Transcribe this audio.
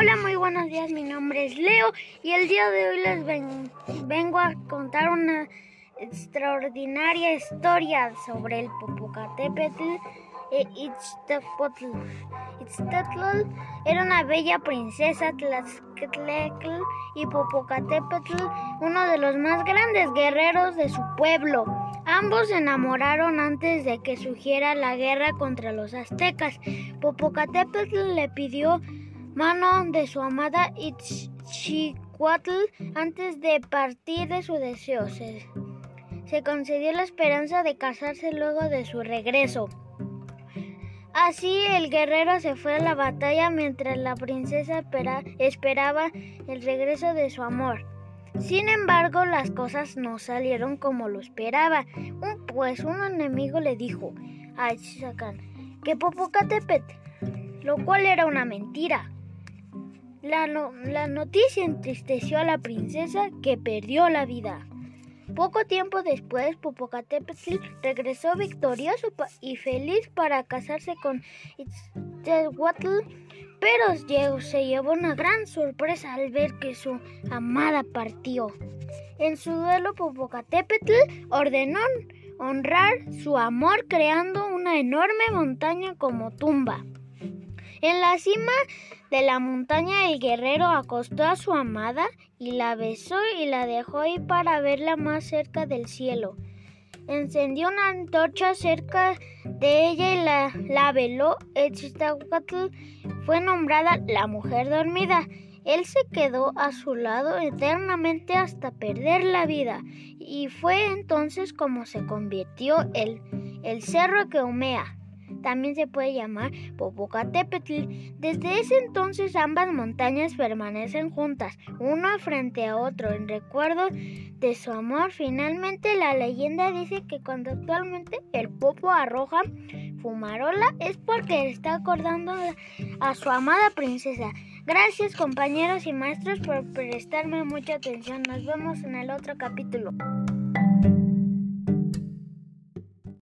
Hola, muy buenos días. Mi nombre es Leo y el día de hoy les vengo a contar una extraordinaria historia sobre el Popocatépetl e Ixtapotl. Ixtatl era una bella princesa Tlaxcatl y Popocatépetl uno de los más grandes guerreros de su pueblo. Ambos se enamoraron antes de que surgiera la guerra contra los aztecas. Popocatépetl le pidió mano de su amada Itzchicuatl antes de partir de su deseo. Se, concedió la esperanza de casarse luego de su regreso. Así el guerrero se fue a la batalla mientras la princesa esperaba el regreso de su amor. Sin embargo, las cosas no salieron como lo esperaba, pues un enemigo le dijo a Chacan que Popocatépetl, lo cual era una mentira. La, la noticia entristeció a la princesa que perdió la vida. Poco tiempo después, Popocatépetl regresó victorioso y feliz para casarse con Itzhuatl, pero se llevó una gran sorpresa al ver que su amada partió. En su duelo, Popocatépetl ordenó honrar su amor creando una enorme montaña como tumba. En la cima de la montaña el guerrero acostó a su amada y la besó y la dejó ir para verla más cerca del cielo. Encendió una antorcha cerca de ella y la, la veló. Etzitzahuatl fue nombrada la mujer dormida. Él se quedó a su lado eternamente hasta perder la vida, y fue entonces como se convirtió el, el cerro que humea también se puede llamar Popocatépetl. Desde ese entonces ambas montañas permanecen juntas, una frente a otro, en recuerdo de su amor. Finalmente la leyenda dice que cuando actualmente el Popo arroja fumarola es porque está acordando a su amada princesa. Gracias compañeros y maestros por prestarme mucha atención. Nos vemos en el otro capítulo.